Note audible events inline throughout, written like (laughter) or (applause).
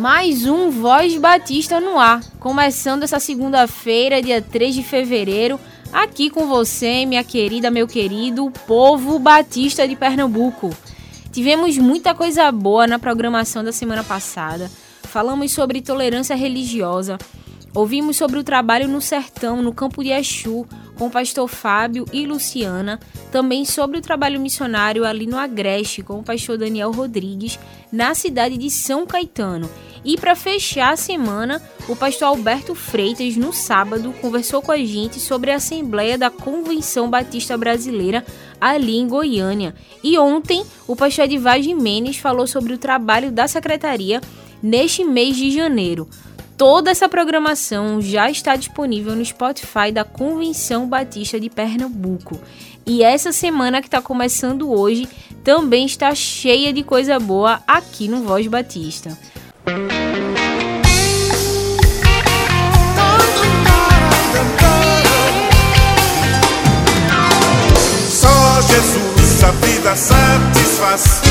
Mais um Voz Batista no ar, começando essa segunda-feira, dia 3 de fevereiro, aqui com você, minha querida, meu querido povo batista de Pernambuco. Tivemos muita coisa boa na programação da semana passada. Falamos sobre tolerância religiosa, ouvimos sobre o trabalho no sertão, no campo de Exu, com o pastor Fábio e Luciana, também sobre o trabalho missionário ali no Agreste, com o pastor Daniel Rodrigues, na cidade de São Caetano. E para fechar a semana, o pastor Alberto Freitas, no sábado, conversou com a gente sobre a Assembleia da Convenção Batista Brasileira ali em Goiânia. E ontem, o pastor Edvar Jimenez falou sobre o trabalho da secretaria neste mês de janeiro. Toda essa programação já está disponível no Spotify da Convenção Batista de Pernambuco. E essa semana que está começando hoje também está cheia de coisa boa aqui no Voz Batista. Só Jesus a vida satisfaz.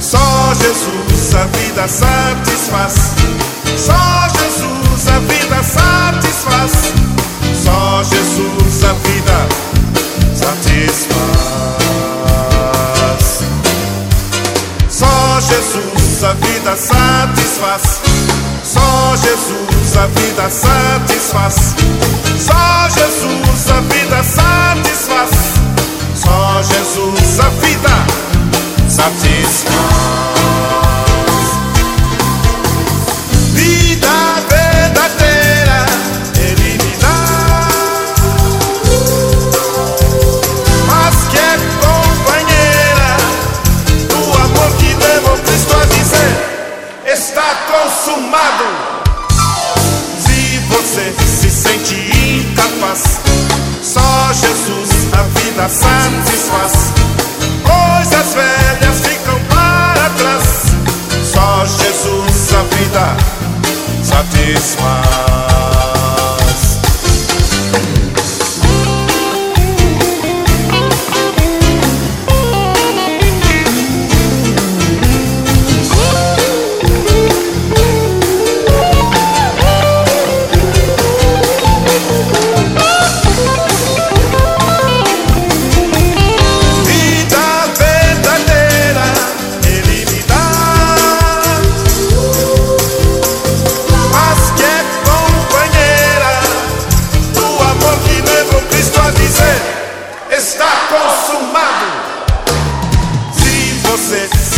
Só Jesus a vida satisfaz. Só Jesus a vida satisfaz. Só Jesus a vida satisfaz. Só Jesus a vida satisfaz. Só Jesus a vida satisfaz. Só Jesus a vida satisfaz. Só Jesus a vida satisfaz.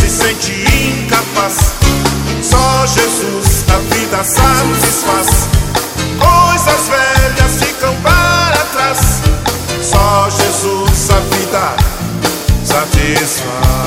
Se sente incapaz, só Jesus a vida satisfaz. Coisas velhas ficam para trás. Só Jesus a vida satisfaz.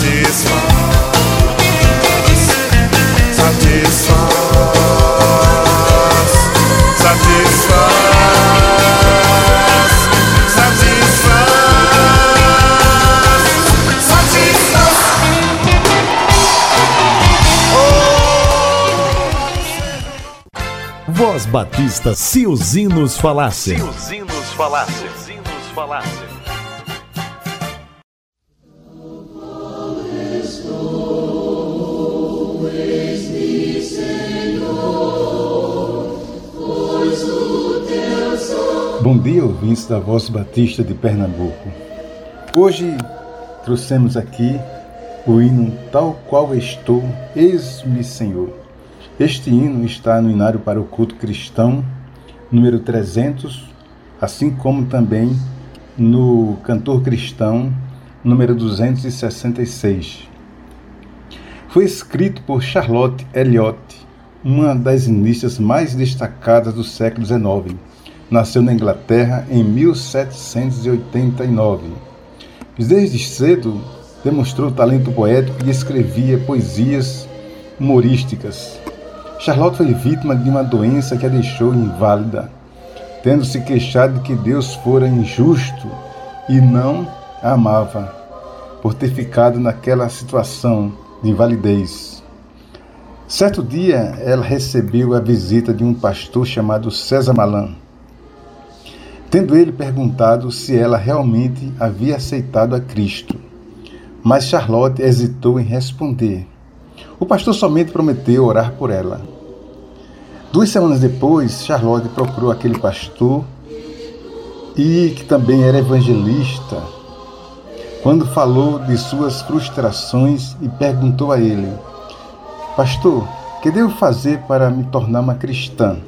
satisfaz, satisfaz, satisfaz, satisfaz. Oh! Voz Batista, se os hinos falassem. Se os hinos falassem. Se os hinos falassem. Dia, ouvintes da Voz Batista de Pernambuco. Hoje trouxemos aqui o hino Tal Qual Estou, Eis-me Senhor. Este hino está no Inário para o Culto Cristão, número 300, assim como também no Cantor Cristão, número 266. Foi escrito por Charlotte Elliott, uma das hinistas mais destacadas do século XIX nasceu na Inglaterra em 1789. Desde cedo demonstrou talento poético e escrevia poesias humorísticas. Charlotte foi vítima de uma doença que a deixou inválida, tendo se queixado de que Deus fora injusto e não a amava, por ter ficado naquela situação de invalidez. Certo dia, ela recebeu a visita de um pastor chamado César Malan tendo ele perguntado se ela realmente havia aceitado a Cristo. Mas Charlotte hesitou em responder. O pastor somente prometeu orar por ela. Duas semanas depois, Charlotte procurou aquele pastor e que também era evangelista, quando falou de suas frustrações e perguntou a ele: Pastor, que devo fazer para me tornar uma cristã?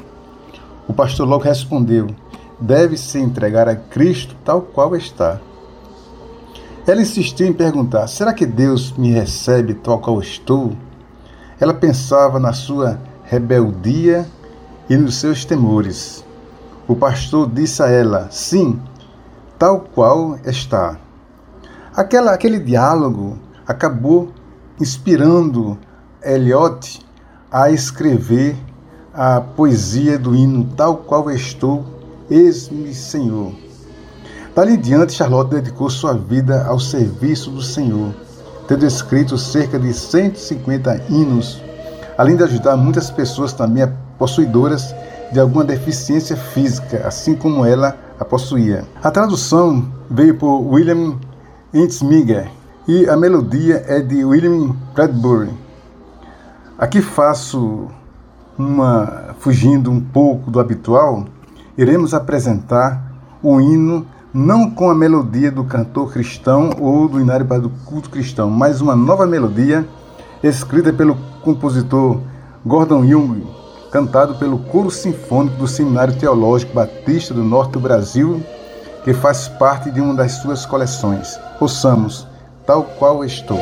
O pastor logo respondeu: deve se entregar a Cristo tal qual está. Ela insistiu em perguntar: será que Deus me recebe tal qual estou? Ela pensava na sua rebeldia e nos seus temores. O pastor disse a ela: sim, tal qual está. Aquela, aquele diálogo acabou inspirando Eliot a escrever a poesia do hino Tal Qual Estou Eis-me, Senhor. Dali em diante, Charlotte dedicou sua vida ao serviço do Senhor, tendo escrito cerca de 150 hinos, além de ajudar muitas pessoas também possuidoras de alguma deficiência física, assim como ela a possuía. A tradução veio por William Intzmiger e a melodia é de William Bradbury. Aqui faço uma fugindo um pouco do habitual, iremos apresentar o hino não com a melodia do cantor cristão ou do inário para o culto cristão, mas uma nova melodia escrita pelo compositor Gordon Jung, cantado pelo coro sinfônico do Seminário Teológico Batista do Norte do Brasil, que faz parte de uma das suas coleções. Ouçamos, tal qual estou.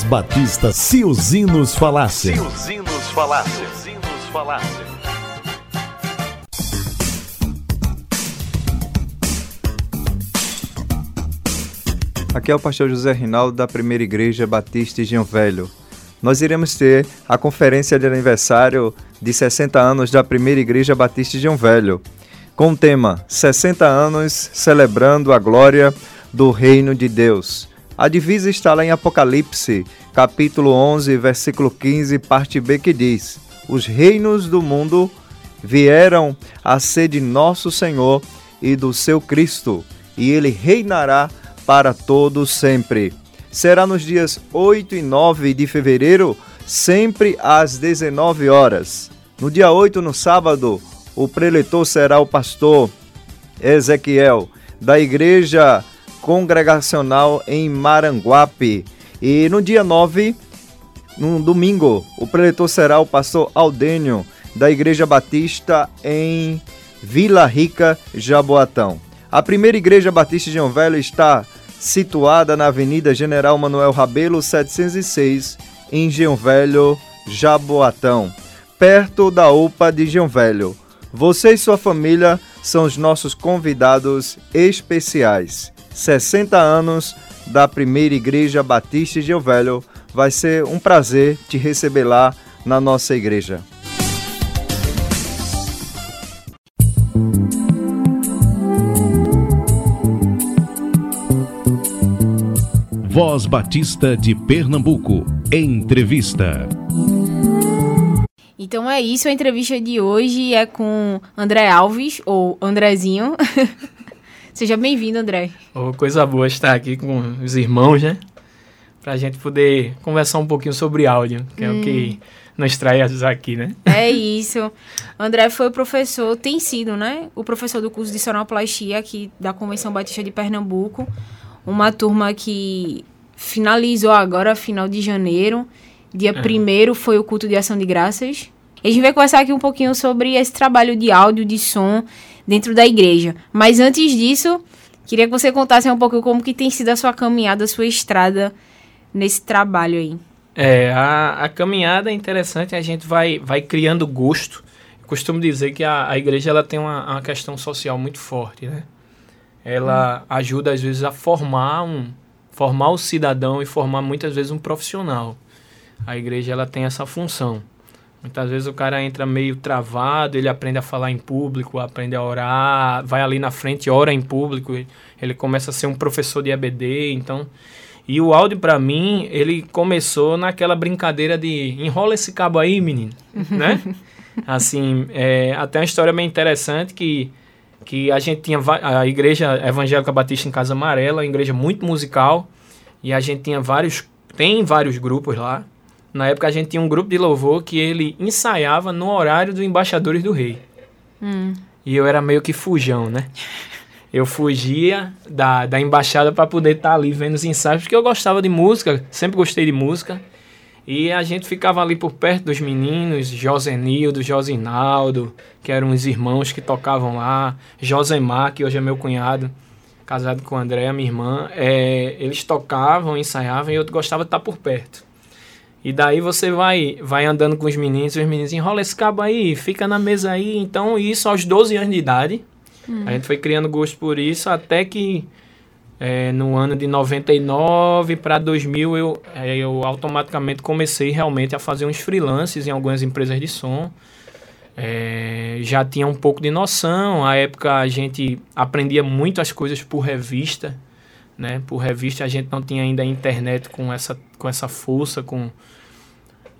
Voz Batista Se os Hinos Falassem. Se os hinos falassem. Se os hinos falassem. Aqui é o pastor José Rinaldo da Primeira Igreja Batista Engenho Velho. Nós iremos ter a conferência de aniversário de 60 anos da Primeira Igreja Batista Engenho Velho, com o tema 60 anos celebrando a glória do reino de Deus. A divisa está lá em Apocalipse, capítulo 11, versículo 15, parte B, que diz: Os reinos do mundo vieram a ser de nosso Senhor e do seu Cristo, e ele reinará para todo sempre. Será nos dias 8 e 9 de fevereiro, sempre às 19 horas. No dia 8, no sábado, o preletor será o pastor Ezequiel, da Igreja Congregacional em Maranguape. E no dia 9, no domingo, o preletor será o pastor Aldênio, da Igreja Batista em Vila Rica, Jaboatão. A primeira Igreja Batista de João Velho está situada na Avenida General Manuel Rabelo 706, em Geão Velho, Jaboatão, perto da UPA de Geão Velho. Você e sua família são os nossos convidados especiais. 60 anos da primeira Igreja Batista de Velho. Vai ser um prazer te receber lá na nossa igreja. Voz Batista de Pernambuco. Entrevista. Então é isso, a entrevista de hoje é com André Alves, ou Andrezinho. (laughs) Seja bem-vindo, André. Oh, coisa boa estar aqui com os irmãos, né? Pra gente poder conversar um pouquinho sobre áudio, que é o que nos traz aqui, né? É isso. André foi o professor, tem sido, né? O professor do curso de sonoplastia aqui da Convenção Batista de Pernambuco. Uma turma que finalizou agora, final de janeiro. Dia 1 foi o culto de ação de graças. E a gente vai conversar aqui um pouquinho sobre esse trabalho de áudio, de som dentro da igreja. Mas antes disso, queria que você contasse um pouco como que tem sido a sua caminhada, a sua estrada nesse trabalho aí. É, a, a caminhada é interessante, a gente vai, vai criando gosto. Eu costumo dizer que a, a igreja ela tem uma, uma questão social muito forte, né? Ela ajuda, às vezes, a formar um formar o cidadão e formar, muitas vezes, um profissional. A igreja ela tem essa função. Muitas vezes o cara entra meio travado, ele aprende a falar em público, aprende a orar, vai ali na frente, ora em público, ele começa a ser um professor de EBD, então... E o áudio, para mim, ele começou naquela brincadeira de enrola esse cabo aí, menino, (laughs) né? Assim, é, até uma história bem interessante que, que a gente tinha a Igreja Evangélica Batista em Casa Amarela, uma igreja muito musical, e a gente tinha vários, tem vários grupos lá. Na época a gente tinha um grupo de louvor que ele ensaiava no horário dos Embaixadores do Rei. E eu era meio que fujão, né? Eu fugia da, da embaixada para poder estar ali vendo os ensaios, porque eu gostava de música, sempre gostei de música. E a gente ficava ali por perto dos meninos, Josenildo, Josinaldo, que eram os irmãos que tocavam lá, Josemar, que hoje é meu cunhado, casado com a Andréa, minha irmã. É, eles tocavam, ensaiavam e eu gostava de estar por perto. E daí você vai vai andando com os meninos, os meninos enrola esse cabo aí, fica na mesa aí. Então, isso aos 12 anos de idade. A gente foi criando gosto por isso até que é, no ano de 99 para 2000 eu, é, eu automaticamente comecei realmente a fazer uns freelances em algumas empresas de som. É, já tinha um pouco de noção. À época a gente aprendia muito as coisas por revista. Né? Por revista a gente não tinha ainda a internet com essa, com essa força. com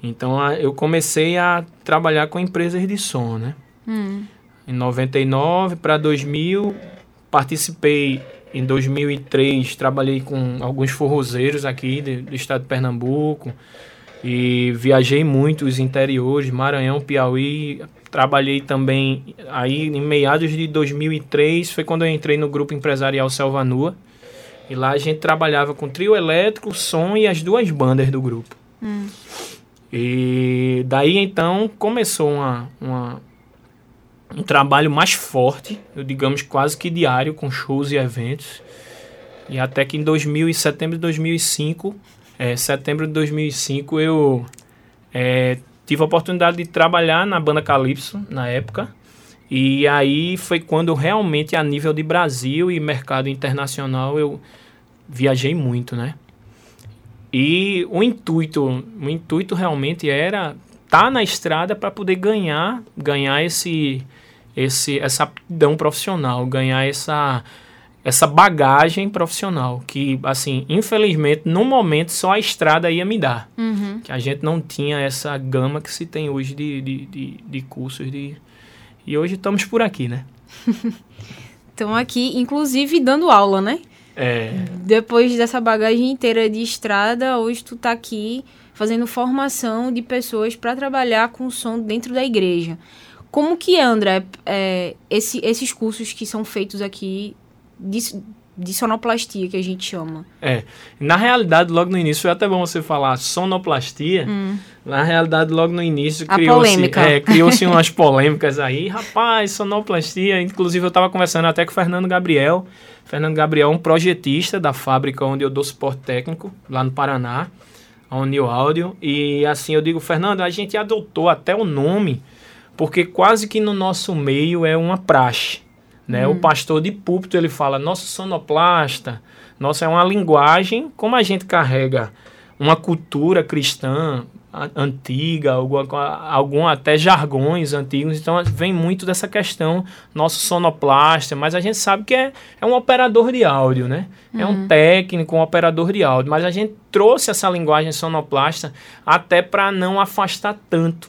Então a- eu comecei a trabalhar com empresas de som. Né? Em 99 para 2000, participei em 2003, trabalhei com alguns forrozeiros aqui de- do estado de Pernambuco e viajei muito os interiores, Maranhão, Piauí. Trabalhei também aí em meados de 2003, foi quando eu entrei no grupo empresarial Selva Nua. E lá a gente trabalhava com trio elétrico, som e as duas bandas do grupo. E daí então começou uma, uma, um trabalho mais forte, eu digamos quase que diário, com shows e eventos. E até que em 2000, e setembro de 2005 é, setembro de 2005, eu é, tive a oportunidade de trabalhar na banda Calypso, na época. E aí foi quando realmente, a nível de Brasil e mercado internacional, eu viajei muito, né? E o intuito, o intuito realmente era estar tá na estrada para poder ganhar, ganhar esse, esse, essa aptidão profissional, ganhar essa, essa bagagem profissional que, assim, infelizmente, no momento só a estrada ia me dar. Uhum. Que a gente não tinha essa gama que se tem hoje de, de, de, de cursos de... E hoje estamos por aqui, né? (laughs) Estão aqui, inclusive, dando aula, né? É, Depois dessa bagagem inteira de estrada, hoje tu tá aqui fazendo formação de pessoas para trabalhar com som dentro da igreja. Como que é, André, é, esse- esses cursos que são feitos aqui de, de sonoplastia, que a gente chama? É, na realidade, logo no início, foi até bom você falar sonoplastia. Na realidade, logo no início, criou-se é, criou-se (laughs) umas polêmicas aí. Rapaz, sonoplastia. Inclusive, eu estava conversando até com o Fernando Gabriel. Fernando Gabriel é um projetista da fábrica onde eu dou suporte técnico, lá no Paraná, a Unil Áudio. E assim, eu digo, Fernando, a gente adotou até o nome, porque quase que no nosso meio é uma praxe. Né? O pastor de púlpito ele fala, nosso sonoplasta, nossa, é uma linguagem, como a gente carrega uma cultura cristã antiga, alguma, co- algum até jargões antigos, então vem muito dessa questão, nosso sonoplasta, mas a gente sabe que é, é um operador de áudio, né? É um técnico, um operador de áudio, mas a gente trouxe essa linguagem sonoplasta até para não afastar tanto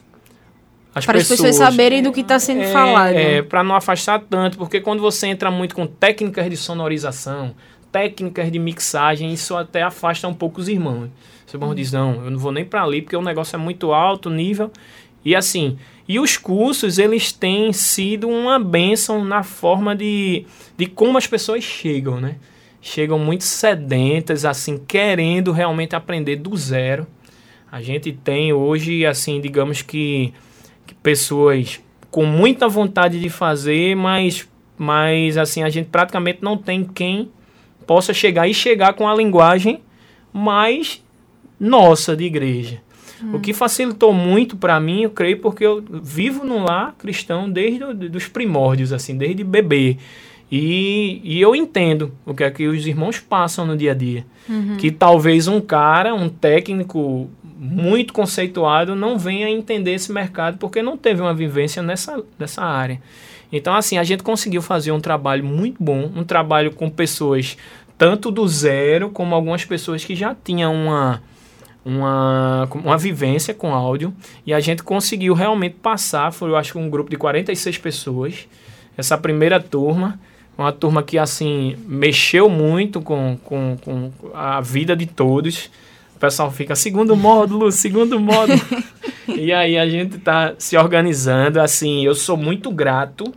as Para as pessoas saberem do que está sendo falado. é, para não afastar tanto, porque quando você entra muito com técnicas de sonorização, técnicas de mixagem, isso até afasta um pouco os irmãos. Os irmãos dizem, não, eu não vou nem para ali porque o negócio é muito alto nível. E assim, e os cursos, eles têm sido uma bênção na forma de, de como as pessoas chegam, né? Chegam muito sedentas, assim, querendo realmente aprender do zero. A gente tem hoje, assim, digamos que, que pessoas com muita vontade de fazer, mas, mas assim, a gente praticamente não tem quem possa chegar e chegar com a linguagem mais nossa de igreja. O que facilitou muito para mim, eu creio, porque eu vivo num lar cristão desde o- dos primórdios, assim, desde bebê. E, e eu entendo o que é que os irmãos passam no dia a dia. Que talvez um cara, um técnico muito conceituado, não venha entender esse mercado porque não teve uma vivência nessa, nessa área. Então, assim, a gente conseguiu fazer um trabalho muito bom, um trabalho com pessoas tanto do zero, como algumas pessoas que já tinham uma, uma, uma vivência com áudio. E a gente conseguiu realmente passar, foi eu acho que um grupo de 46 pessoas, essa primeira turma. Uma turma que, assim, mexeu muito com, com, com a vida de todos. O pessoal fica, segundo módulo, segundo módulo. (laughs) e aí a gente tá se organizando. Assim, eu sou muito grato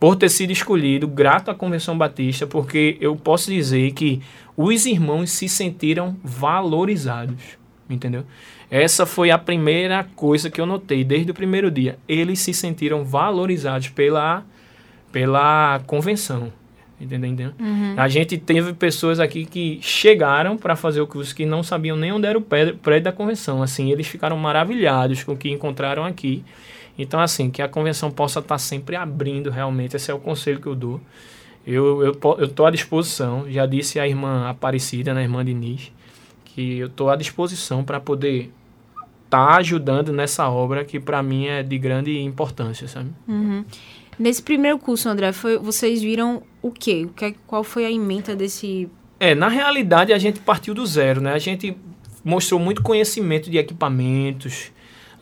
por ter sido escolhido, grato à Convenção Batista, porque eu posso dizer que os irmãos se sentiram valorizados, entendeu? Essa foi a primeira coisa que eu notei desde o primeiro dia. Eles se sentiram valorizados pela, pela convenção. Entendeu? entendeu? A gente teve pessoas aqui que chegaram para fazer o curso que não sabiam nem onde era o prédio da convenção. Assim, eles ficaram maravilhados com o que encontraram aqui. Então, assim, que a convenção possa estar sempre abrindo realmente. Esse é o conselho que eu dou. Eu eu po- eu estou à disposição. Já disse à irmã Aparecida, né, irmã Denise, que eu estou à disposição para poder estar ajudando nessa obra que para mim é de grande importância, sabe? Nesse primeiro curso, André, foi, vocês viram o quê? O que? Qual foi a ementa desse... É, na realidade a gente partiu do zero, né? A gente mostrou muito conhecimento de equipamentos,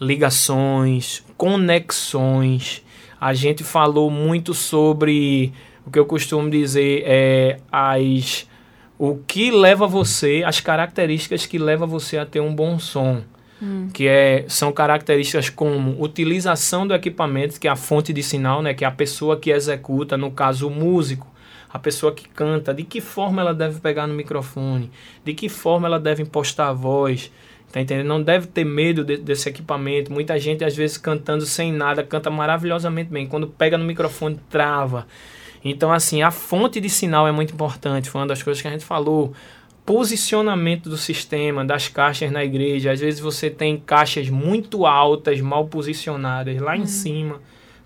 ligações, conexões. A gente falou muito sobre o que eu costumo dizer é as o que leva você, as características que leva você a ter um bom som. Que é, são características como utilização do equipamento, que é a fonte de sinal, né, que é a pessoa que executa, no caso o músico, a pessoa que canta, de que forma ela deve pegar no microfone, de que forma ela deve impostar a voz, tá entendendo? Não deve ter medo de- desse equipamento. Muita gente às vezes cantando sem nada, canta maravilhosamente bem. Quando pega no microfone, trava. Então assim, a fonte de sinal é muito importante, foi uma das coisas que a gente falou. Posicionamento do sistema, das caixas na igreja. Às vezes você tem caixas muito altas, mal posicionadas, lá em cima,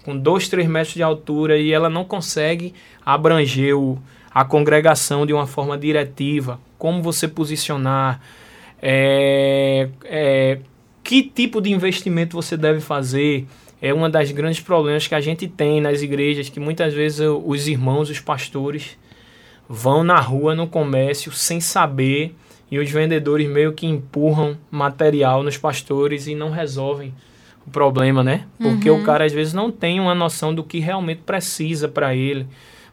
com dois, três metros de altura, e ela não consegue abranger o, a congregação de uma forma diretiva. Como você posicionar, é, é, que tipo de investimento você deve fazer. É um dos grandes problemas que a gente tem nas igrejas, que muitas vezes os irmãos, os pastores, vão na rua, no comércio, sem saber, e os vendedores meio que empurram material nos pastores e não resolvem o problema, né? Porque o cara às vezes não tem uma noção do que realmente precisa para ele.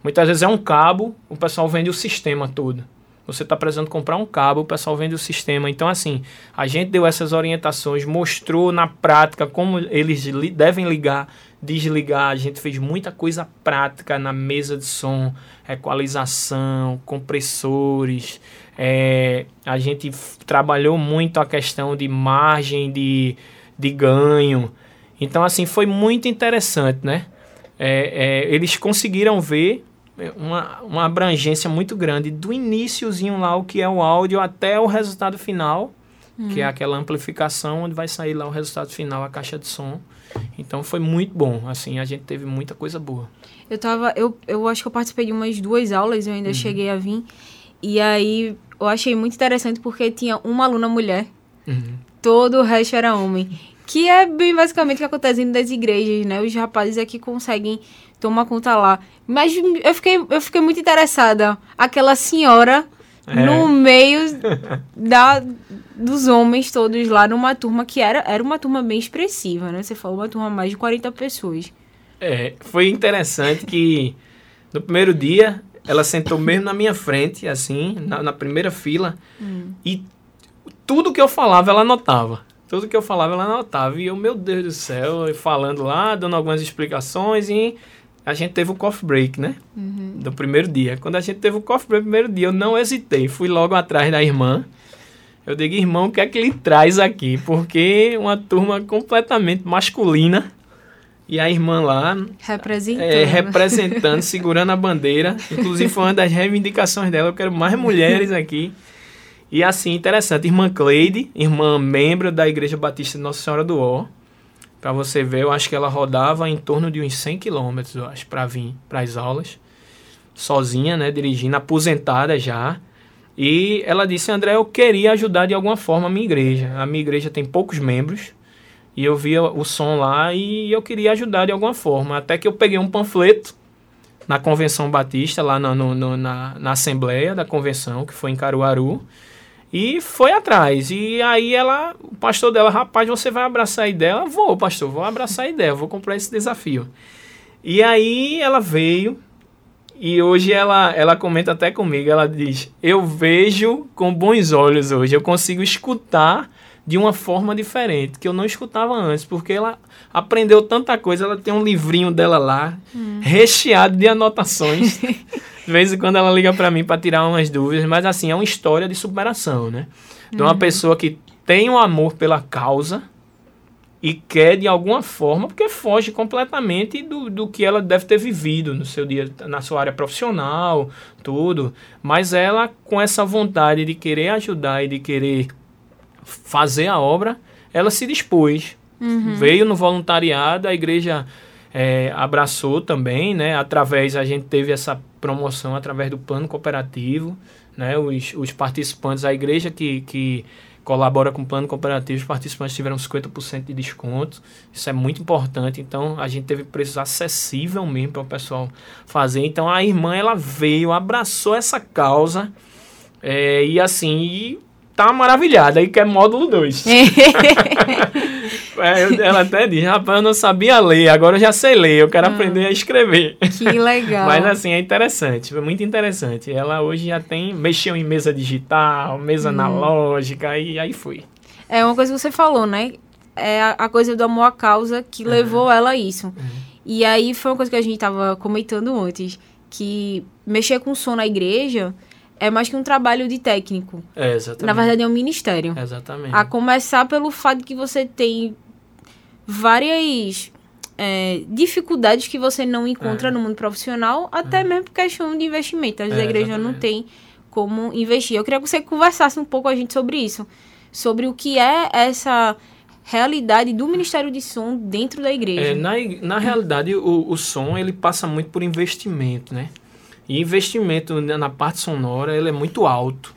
Muitas vezes é um cabo, o pessoal vende o sistema todo. Você está precisando comprar um cabo, o pessoal vende o sistema. Então, assim, a gente deu essas orientações, mostrou na prática como eles li- devem ligar, desligar. A gente fez muita coisa prática na mesa de som, equalização, compressores. É, a gente trabalhou muito a questão de margem de, de ganho. Então, assim, foi muito interessante, né? É, é, eles conseguiram ver uma, uma abrangência muito grande do iníciozinho lá, o que é o áudio, até o resultado final, que é aquela amplificação onde vai sair lá o resultado final, a caixa de som. Então foi muito bom, assim, a gente teve muita coisa boa. Eu tava. Eu, eu acho que eu participei de umas duas aulas, eu ainda cheguei a vir. E aí eu achei muito interessante porque tinha uma aluna mulher, todo o resto era homem. Que é bem basicamente o que acontece dentro das igrejas, né? Os rapazes é que conseguem tomar conta lá. Mas eu fiquei, eu fiquei muito interessada. Aquela senhora É. no meio (laughs) da, dos homens todos lá, numa turma que era, era uma turma bem expressiva, né? Você falou uma turma mais de 40 pessoas. É, foi interessante que no primeiro dia ela sentou mesmo na minha frente, assim, na, na primeira fila, e tudo que eu falava ela anotava. Tudo que eu falava ela anotava. E eu, meu Deus do céu, falando lá, dando algumas explicações e a gente teve o coffee break, né? Do primeiro dia. Quando a gente teve o coffee break no primeiro dia, eu não hesitei. Fui logo atrás da irmã. Eu digo, irmão, o que é que ele traz aqui? Porque uma turma completamente masculina. E a irmã lá Representando. é, representando, segurando a bandeira. Inclusive foi uma das reivindicações dela. Eu quero mais mulheres aqui. E assim, interessante. Irmã Cleide, irmã membro da Igreja Batista de Nossa Senhora do Ó. Pra você ver, eu acho que ela rodava em torno de uns 100 quilômetros, eu acho, pra vir para as aulas. Sozinha, né? Dirigindo, aposentada já. E ela disse, André, eu queria ajudar de alguma forma a minha igreja. A minha igreja tem poucos membros. E eu via o som lá e eu queria ajudar de alguma forma. Até que eu peguei um panfleto na Convenção Batista, lá no- no- na, na Assembleia da Convenção, que foi em Caruaru. E foi atrás. E aí ela, o pastor dela, rapaz, você vai abraçar a ideia? Ela, vou, pastor, vou abraçar a ideia, vou comprar esse desafio. E aí ela veio, e hoje ela, ela comenta até comigo, ela diz, eu vejo com bons olhos hoje, eu consigo escutar de uma forma diferente, que eu não escutava antes, porque ela aprendeu tanta coisa, ela tem um livrinho dela lá, recheado de anotações. (laughs) De vez em quando ela liga pra mim pra tirar umas dúvidas, mas assim, é uma história de superação, né? De uma pessoa que tem um amor pela causa e quer de alguma forma, porque foge completamente do, do que ela deve ter vivido no seu dia, na sua área profissional, tudo. Mas ela, com essa vontade de querer ajudar e de querer fazer a obra, ela se dispôs. Veio no voluntariado, a igreja é, abraçou também, né? Através, a gente teve essa promoção através do plano cooperativo, né? Os, os participantes, a igreja que, que colabora com o plano cooperativo, os participantes tiveram 50% de desconto. Isso é muito importante. Então, a gente teve preços acessível mesmo para o pessoal fazer. Então, a irmã, ela veio, abraçou essa causa é, e assim, e tá maravilhada. Aí quer módulo 2. (laughs) É, ela até diz, rapaz, eu não sabia ler, agora eu já sei ler, eu quero aprender a escrever. Que legal. Mas assim, é interessante, foi muito interessante. Ela hoje já tem, mexeu em mesa digital, mesa analógica, e aí foi. É uma coisa que você falou, né? É a, a coisa do amor à causa que levou ela a isso. E aí foi uma coisa que a gente tava comentando antes, que mexer com som na igreja é mais que um trabalho de técnico. É, exatamente. Na verdade é um ministério. Exatamente. A começar pelo fato que você tem várias é, dificuldades que você não encontra É. no mundo profissional, até mesmo por questão de investimento. Às vezes É, a igreja não exatamente. tem como investir. Eu queria que você conversasse um pouco com a gente sobre isso, sobre o que é essa realidade do Ministério de Som dentro da igreja. É, na, na realidade, o, o som ele passa muito por investimento, né? E investimento na na parte sonora ele é muito alto,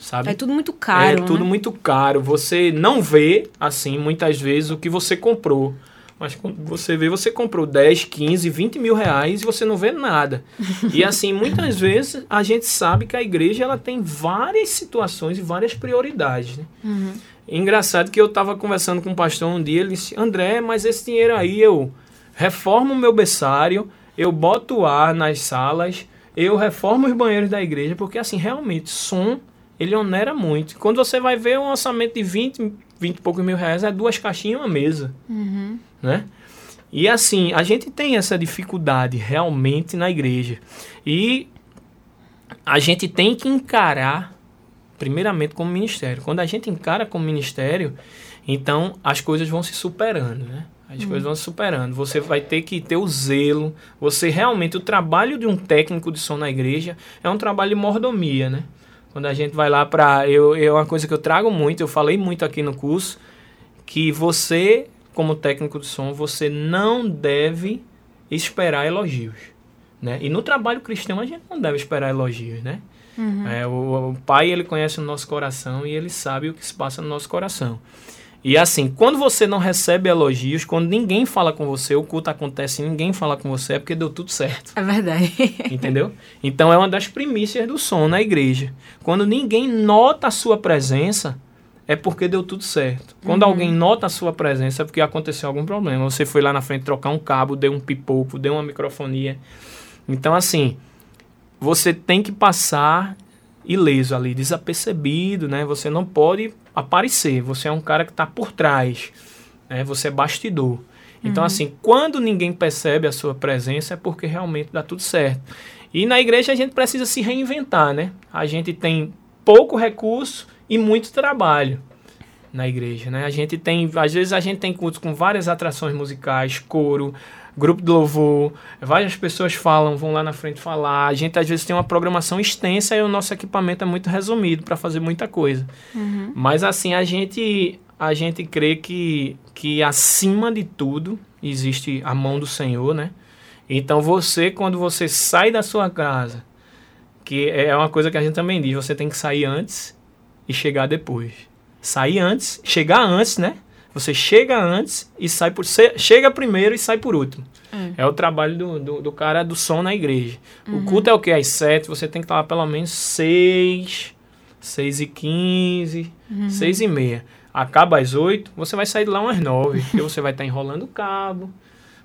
sabe? É tudo muito caro, É tudo né? muito caro. Você não vê, assim, muitas vezes o que você comprou. Mas quando você vê, você comprou 10, 15, 20 mil reais e você não vê nada. e (laughs) assim, muitas vezes a gente sabe que a igreja ela tem várias situações e várias prioridades. Né? Uhum. Engraçado que eu estava conversando com um pastor um dia, ele disse, André, mas esse dinheiro aí eu reformo o meu berçário, eu boto ar nas salas, eu reformo os banheiros da igreja, porque assim, realmente, som, ele onera muito. Quando você vai ver um orçamento de 20, 20 e poucos mil reais, é duas caixinhas e uma mesa, Uhum. né? E assim, a gente tem essa dificuldade realmente na igreja. E a gente tem que encarar primeiramente como ministério. Quando a gente encara como ministério, então as coisas vão se superando, né? As coisas vão se superando. Você vai ter que ter o zelo. Você realmente, o trabalho de um técnico de som na igreja é um trabalho de mordomia, né? Quando a gente vai lá para. Eu, eu, é uma coisa que eu trago muito, eu falei muito aqui no curso, que você, como técnico de som, você não deve esperar elogios. Né? E no trabalho cristão a gente não deve esperar elogios, né? É, o, o pai ele conhece o nosso coração e ele sabe o que se passa no nosso coração. E assim, quando você não recebe elogios, quando ninguém fala com você, o culto acontece e ninguém fala com você, é porque deu tudo certo. É verdade. (laughs) Entendeu? Então é uma das primícias do som na igreja. Quando ninguém nota a sua presença, é porque deu tudo certo. Quando alguém nota a sua presença, é porque aconteceu algum problema. Você foi lá na frente trocar um cabo, deu um pipoco, deu uma microfonia. Então, assim, você tem que passar ileso ali, desapercebido, né? Você não pode aparecer. Você é um cara que está por trás, né? Você é bastidor. Então, assim, quando ninguém percebe a sua presença, é porque realmente dá tudo certo. E na igreja a gente precisa se reinventar, né? A gente tem pouco recurso e muito trabalho na igreja, né? A gente tem, às vezes a gente tem cultos com várias atrações musicais, coro, grupo de louvor, várias pessoas falam, vão lá na frente falar. A gente às vezes tem uma programação extensa e o nosso equipamento é muito resumido para fazer muita coisa. Mas assim, a gente a gente crê que que acima de tudo existe a mão do Senhor, né? Então você quando você sai da sua casa, que é uma coisa que a gente também diz, você tem que sair antes e chegar depois. Sair antes, chegar antes, né? Você chega antes e sai por. Chega primeiro e sai por último. É, o trabalho do, do, do cara do som na igreja. O culto é o que? Às sete, você tem que estar lá pelo menos seis, seis e quinze, seis e meia. Acaba às oito, você vai sair de lá umas nove, (laughs) porque você vai estar enrolando o cabo,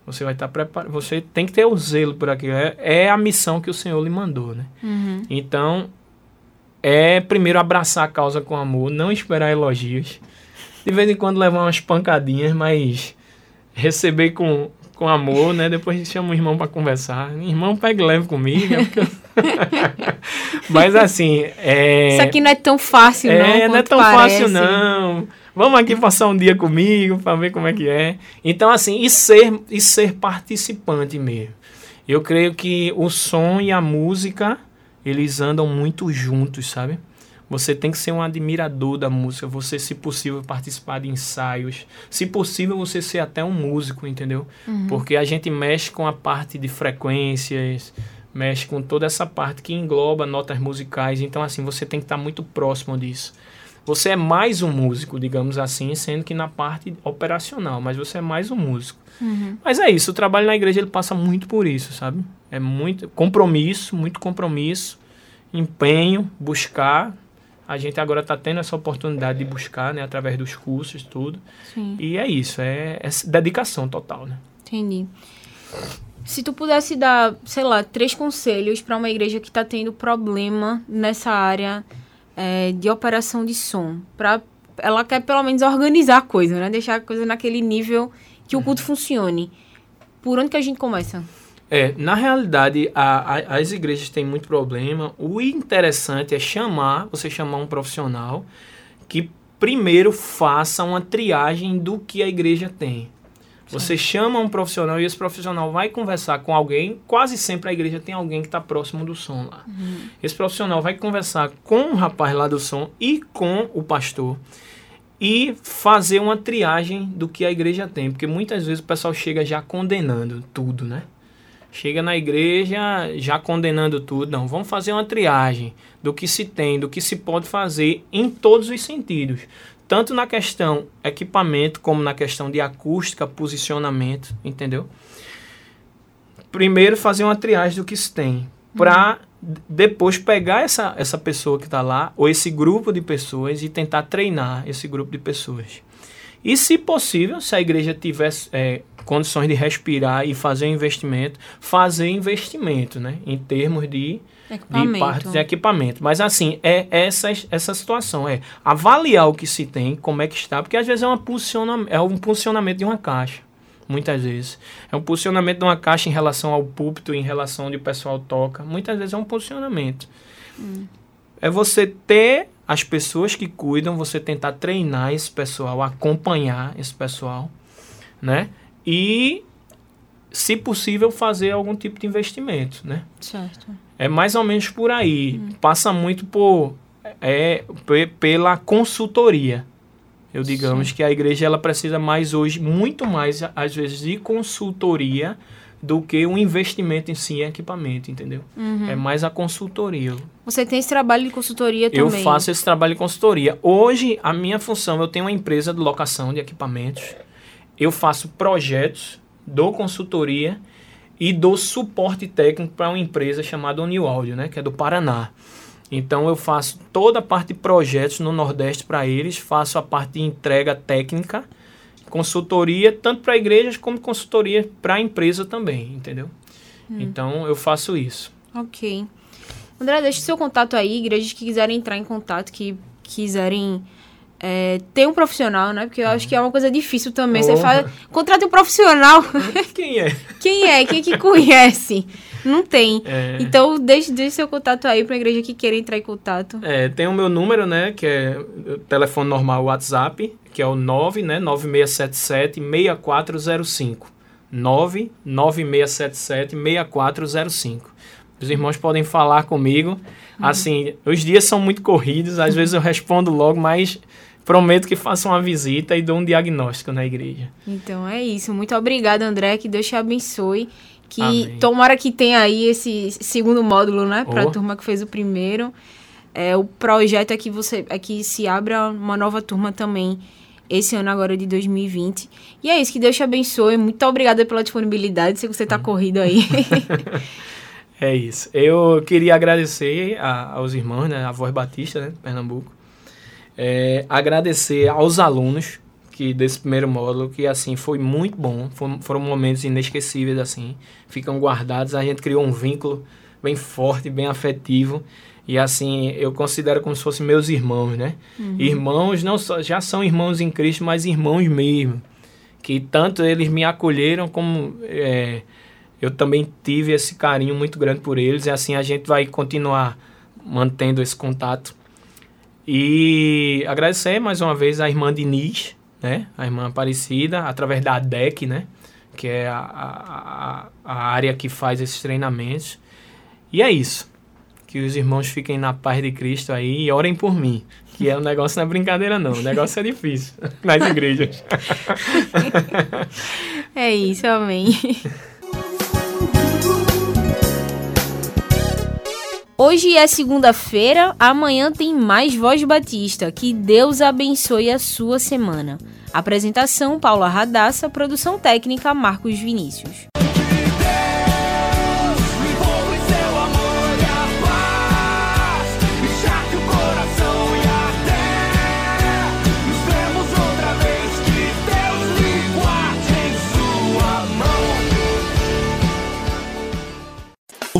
você vai estar preparado. Você tem que ter o zelo por aquilo. É, é a missão que o Senhor lhe mandou, né? Então, é primeiro abraçar a causa com amor, não esperar elogios. De vez em quando levar umas pancadinhas, mas receber com, com amor, né? Depois chama o irmão para conversar. Irmão, pega e leve comigo. é eu- (laughs) mas assim, é... Isso aqui não é tão fácil, não. É, não é quanto tão parece. fácil não. Vamos aqui passar um dia comigo para ver como é que é. Então, assim, e ser, e ser participante mesmo. Eu creio que o som e a música, eles andam muito juntos, sabe? Você tem que ser um admirador da música, você, se possível, participar de ensaios. Se possível, você ser até um músico, entendeu? Porque a gente mexe com a parte de frequências, mexe com toda essa parte que engloba notas musicais. Então, assim, você tem que estar muito próximo disso. Você é mais um músico, digamos assim, sendo que na parte operacional, mas você é mais um músico. Mas é isso, o trabalho na igreja ele passa muito por isso, sabe? É muito compromisso, muito compromisso, empenho, buscar. A gente agora está tendo essa oportunidade de buscar, né, através dos cursos, tudo. Sim, E é isso, é, é dedicação total, né? entendi. Se tu pudesse dar, sei lá, três conselhos para uma igreja que está tendo problema nessa área é, de operação de som, para ela quer pelo menos organizar a coisa, né? Deixar a coisa naquele nível que o culto funcione. Por onde que a gente começa? É, na realidade, a- a- as igrejas têm muito problema. O interessante é chamar, você chamar um profissional que primeiro faça uma triagem do que a igreja tem. Você chama um profissional e esse profissional vai conversar com alguém. Quase sempre a igreja tem alguém que está próximo do som lá. Esse profissional vai conversar com o rapaz lá do som e com o pastor e fazer uma triagem do que a igreja tem, porque muitas vezes o pessoal chega já condenando tudo, né? Chega na igreja já condenando tudo. Não, vamos fazer uma triagem do que se tem, do que se pode fazer em todos os sentidos. Tanto na questão equipamento, como na questão de acústica, posicionamento, entendeu? Primeiro fazer uma triagem do que se tem, para depois pegar essa, essa pessoa que está lá, ou esse grupo de pessoas, e tentar treinar esse grupo de pessoas. E, se possível, se a igreja tivesse é, condições de respirar e fazer um investimento, fazer investimento, né? Em termos de, de partes de equipamento. Mas, assim, é essa, essa situação. É avaliar o que se tem, como é que está, porque às vezes é, uma é um posicionamento de uma caixa. Muitas vezes. É um posicionamento de uma caixa em relação ao púlpito, em relação onde o pessoal toca. Muitas vezes é um posicionamento. É você ter as pessoas que cuidam, você tentar treinar esse pessoal, acompanhar esse pessoal, né? E, se possível, fazer algum tipo de investimento, né? Certo. É mais ou menos por aí. Passa muito por é, pe- pela consultoria. Eu digamos que a igreja ela precisa mais hoje, muito mais às vezes de consultoria do que um investimento em si em equipamento, entendeu? É mais a consultoria. Você tem esse trabalho de consultoria Eu também. faço esse trabalho de consultoria. Hoje, a minha função, eu tenho uma empresa de locação de equipamentos. Eu faço projetos, dou consultoria e dou suporte técnico para uma empresa chamada Unil Audio, né, que é do Paraná. Então eu faço toda a parte de projetos no Nordeste para eles, faço a parte de entrega técnica, consultoria tanto para igrejas como consultoria para a empresa também, entendeu? Então eu faço isso. Ok. André, deixa o seu contato aí, igrejas que quiserem entrar em contato, que quiserem é, ter um profissional, né? Porque eu acho que é uma coisa difícil também. Você Oh. fala, contrata um profissional. (laughs) Quem é? Quem é? Quem que conhece? Não tem. É. Então, deixe, deixe seu contato aí pra igreja que queira entrar em contato. É, tem o meu número, né, que é o telefone normal WhatsApp, que é o 9, né, 9677 6405. 99677 6405. Os irmãos podem falar comigo. Assim, os dias são muito corridos, às vezes eu respondo logo, mas prometo que faço uma visita e dou um diagnóstico na igreja. Então é isso. Muito obrigada, André. Que Deus te abençoe. Que Amém. tomara que tenha aí esse segundo módulo, né? Pra Oh. turma que fez o primeiro. É, o projeto é que você é que se abra uma nova turma também esse ano agora de 2020. E é isso, que Deus te abençoe. Muito obrigada pela disponibilidade. Sei que você tá corrido aí. (laughs) É isso. Eu queria agradecer a- aos irmãos, né, a Voz Batista, né, de Pernambuco. É, agradecer aos alunos que desse primeiro módulo, que assim foi muito bom. Foram, foram momentos inesquecíveis assim, ficam guardados. A gente criou um vínculo bem forte, bem afetivo. E assim, eu considero como se fossem meus irmãos, né? Irmãos não só já são irmãos em Cristo, mas irmãos mesmo. Que tanto eles me acolheram como é, eu também tive esse carinho muito grande por eles e assim a gente vai continuar mantendo esse contato. E agradecer mais uma vez a irmã Denise, né? A irmã Aparecida, através da ADEC, né? Que é a, a- a área que faz esses treinamentos. E é isso. Que os irmãos fiquem na paz de Cristo aí e orem por mim. Que é, o negócio não é brincadeira, não. O negócio é difícil (laughs) nas igrejas. (laughs) é isso, amém. Hoje é segunda-feira, amanhã tem mais Voz Batista. Que Deus abençoe a sua semana. Apresentação: Paula Radassa, produção técnica: Marcos Vinícius.